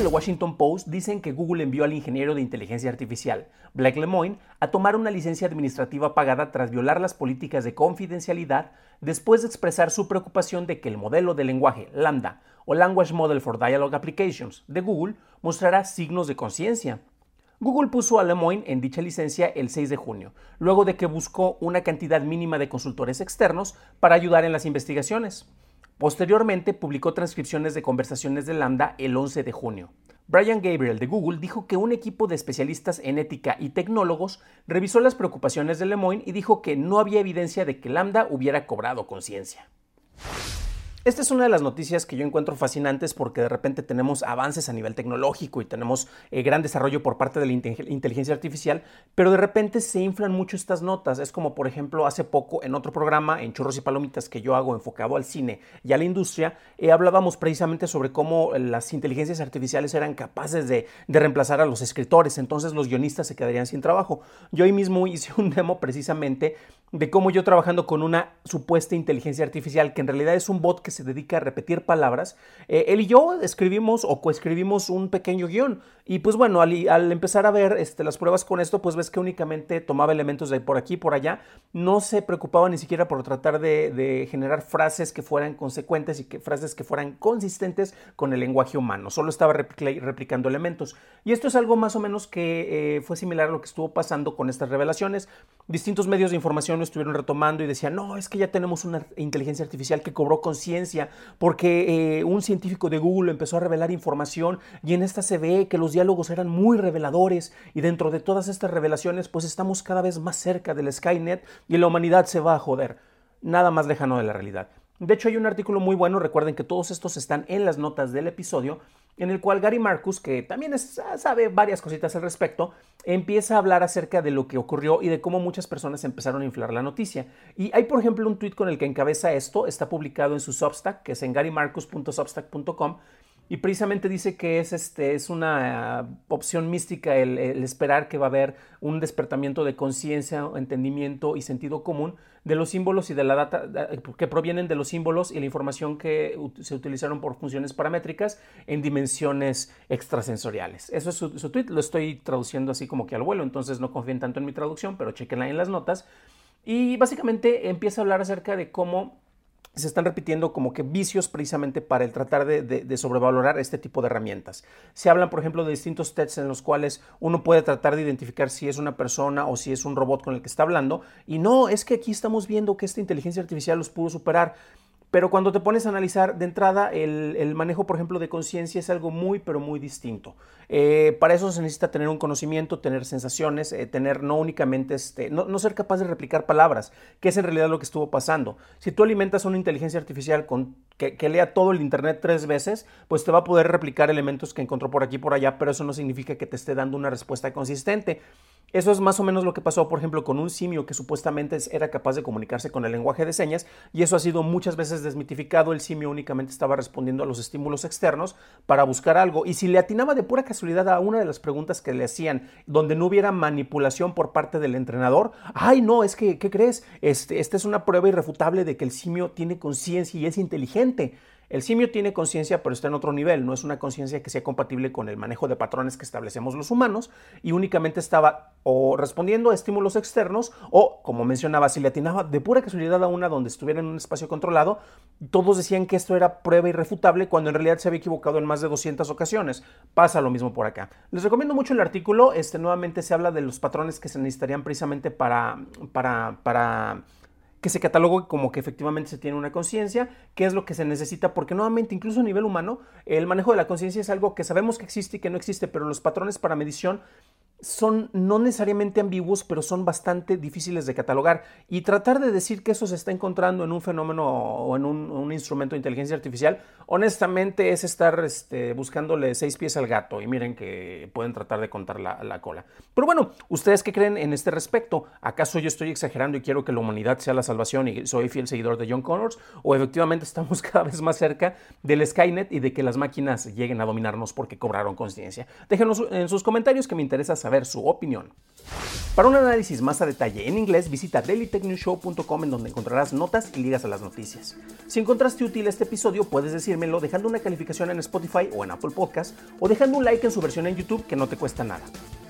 Del Washington Post dicen que Google envió al ingeniero de inteligencia artificial, Blake Lemoine, a tomar una licencia administrativa pagada tras violar las políticas de confidencialidad después de expresar su preocupación de que el modelo de lenguaje Lambda o Language Model for Dialogue Applications de Google mostrará signos de conciencia. Google puso a Lemoine en dicha licencia el 6 de junio, luego de que buscó una cantidad mínima de consultores externos para ayudar en las investigaciones. Posteriormente publicó transcripciones de conversaciones de Lambda el 11 de junio. Brian Gabriel de Google dijo que un equipo de especialistas en ética y tecnólogos revisó las preocupaciones de Lemoine y dijo que no había evidencia de que Lambda hubiera cobrado conciencia. Esta es una de las noticias que yo encuentro fascinantes porque de repente tenemos avances a nivel tecnológico y tenemos eh, gran desarrollo por parte de la inteligencia artificial, pero de repente se inflan mucho estas notas. Es como, por ejemplo, hace poco en otro programa, en Churros y Palomitas, que yo hago enfocado al cine y a la industria, eh, hablábamos precisamente sobre cómo las inteligencias artificiales eran capaces de, reemplazar a los escritores, entonces los guionistas se quedarían sin trabajo. Yo hoy mismo hice un demo precisamente de cómo yo trabajando con una supuesta inteligencia artificial, que en realidad es un bot que se dedica a repetir palabras, eh, él y yo escribimos o coescribimos un pequeño guion. Y pues bueno, al, empezar a ver este, las pruebas con esto, pues ves que únicamente tomaba elementos de por aquí, por allá, no se preocupaba ni siquiera por tratar de, generar frases que fueran consecuentes y que frases que fueran consistentes con el lenguaje humano, solo estaba replicando elementos. Y esto es algo más o menos que eh, fue similar a lo que estuvo pasando con estas revelaciones. Distintos medios de información lo estuvieron retomando y decían, no, es que ya tenemos una inteligencia artificial que cobró conciencia porque eh, un científico de Google empezó a revelar información y en esta se ve que los diálogos eran muy reveladores y dentro de todas estas revelaciones pues estamos cada vez más cerca del Skynet y la humanidad se va a joder. Nada más lejano de la realidad. De hecho, hay un artículo muy bueno, recuerden que todos estos están en las notas del episodio, en el cual Gary Marcus, que también sabe varias cositas al respecto, empieza a hablar acerca de lo que ocurrió y de cómo muchas personas empezaron a inflar la noticia. Y hay, por ejemplo, un tweet con el que encabeza esto, está publicado en su Substack, que es en garymarcus.substack.com, y precisamente dice que es, este, es una opción mística el, esperar que va a haber un despertamiento de conciencia, entendimiento y sentido común de los símbolos y de la data que provienen de los símbolos y la información que se utilizaron por funciones paramétricas en dimensiones extrasensoriales. Eso es su, su tweet, lo estoy traduciendo así como que al vuelo, entonces no confíen tanto en mi traducción, pero chequenla en las notas. Y básicamente empieza a hablar acerca de cómo se están repitiendo como que vicios precisamente para el tratar de, sobrevalorar este tipo de herramientas. Se hablan, por ejemplo, de distintos tests en los cuales uno puede tratar de identificar si es una persona o si es un robot con el que está hablando. Y no, es que aquí estamos viendo que esta inteligencia artificial los pudo superar. Pero cuando te pones a analizar de entrada, el, manejo, por ejemplo, de conciencia es algo muy, pero muy distinto. Eh, para eso se necesita tener un conocimiento, tener sensaciones, eh, tener no únicamente, este, no, ser capaz de replicar palabras, que es en realidad lo que estuvo pasando. Si tú alimentas una inteligencia artificial con, que, que, lea todo el Internet tres veces, pues te va a poder replicar elementos que encontró por aquí y por allá, pero eso no significa que te esté dando una respuesta consistente. Eso es más o menos lo que pasó, por ejemplo, con un simio que supuestamente era capaz de comunicarse con el lenguaje de señas y eso ha sido muchas veces desmitificado. El simio únicamente estaba respondiendo a los estímulos externos para buscar algo y si le atinaba de pura casualidad a una de las preguntas que le hacían donde no hubiera manipulación por parte del entrenador, ay no, es que, ¿qué crees? Este, esta es una prueba irrefutable de que el simio tiene conciencia y es inteligente. El simio tiene conciencia, pero está en otro nivel, no es una conciencia que sea compatible con el manejo de patrones que establecemos los humanos y únicamente estaba o respondiendo a estímulos externos o, como mencionaba, si le atinaba de pura casualidad a una donde estuviera en un espacio controlado, todos decían que esto era prueba irrefutable cuando en realidad se había equivocado en más de 200 ocasiones. Pasa lo mismo por acá. Les recomiendo mucho el artículo, este nuevamente se habla de los patrones que se necesitarían precisamente para, para, para que se catalogue como que efectivamente se tiene una conciencia, qué es lo que se necesita, porque nuevamente, incluso a nivel humano, el manejo de la conciencia es algo que sabemos que existe y que no existe, pero los patrones para medición son no necesariamente ambiguos, pero son bastante difíciles de catalogar. Y tratar de decir que eso se está encontrando en un fenómeno o en un, instrumento de inteligencia artificial, honestamente es estar este, buscándole seis pies al gato y miren que pueden tratar de contar la, la, cola. Pero bueno, ¿ustedes qué creen en este respecto? ¿Acaso yo estoy exagerando y quiero que la humanidad sea la salvación y soy fiel seguidor de John Connors? ¿O efectivamente estamos cada vez más cerca del Skynet y de que las máquinas lleguen a dominarnos porque cobraron conciencia? Déjenos en sus comentarios que me interesa saber ver su opinión. Para un análisis más a detalle en inglés, visita dailytechnewshow.com en donde encontrarás notas y ligas a las noticias. Si encontraste útil este episodio, puedes decírmelo dejando una calificación en Spotify o en Apple Podcast o dejando un like en su versión en YouTube que no te cuesta nada.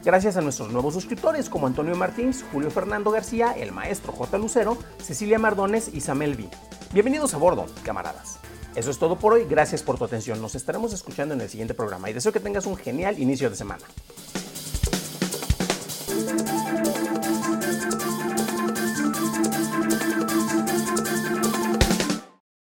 Gracias a nuestros nuevos suscriptores como Antonio Martins, Julio Fernando García, el maestro J. Lucero, Cecilia Mardones y Samuel V. Bienvenidos a bordo, camaradas. Eso es todo por hoy, gracias por tu atención, nos estaremos escuchando en el siguiente programa y deseo que tengas un genial inicio de semana. Thank you.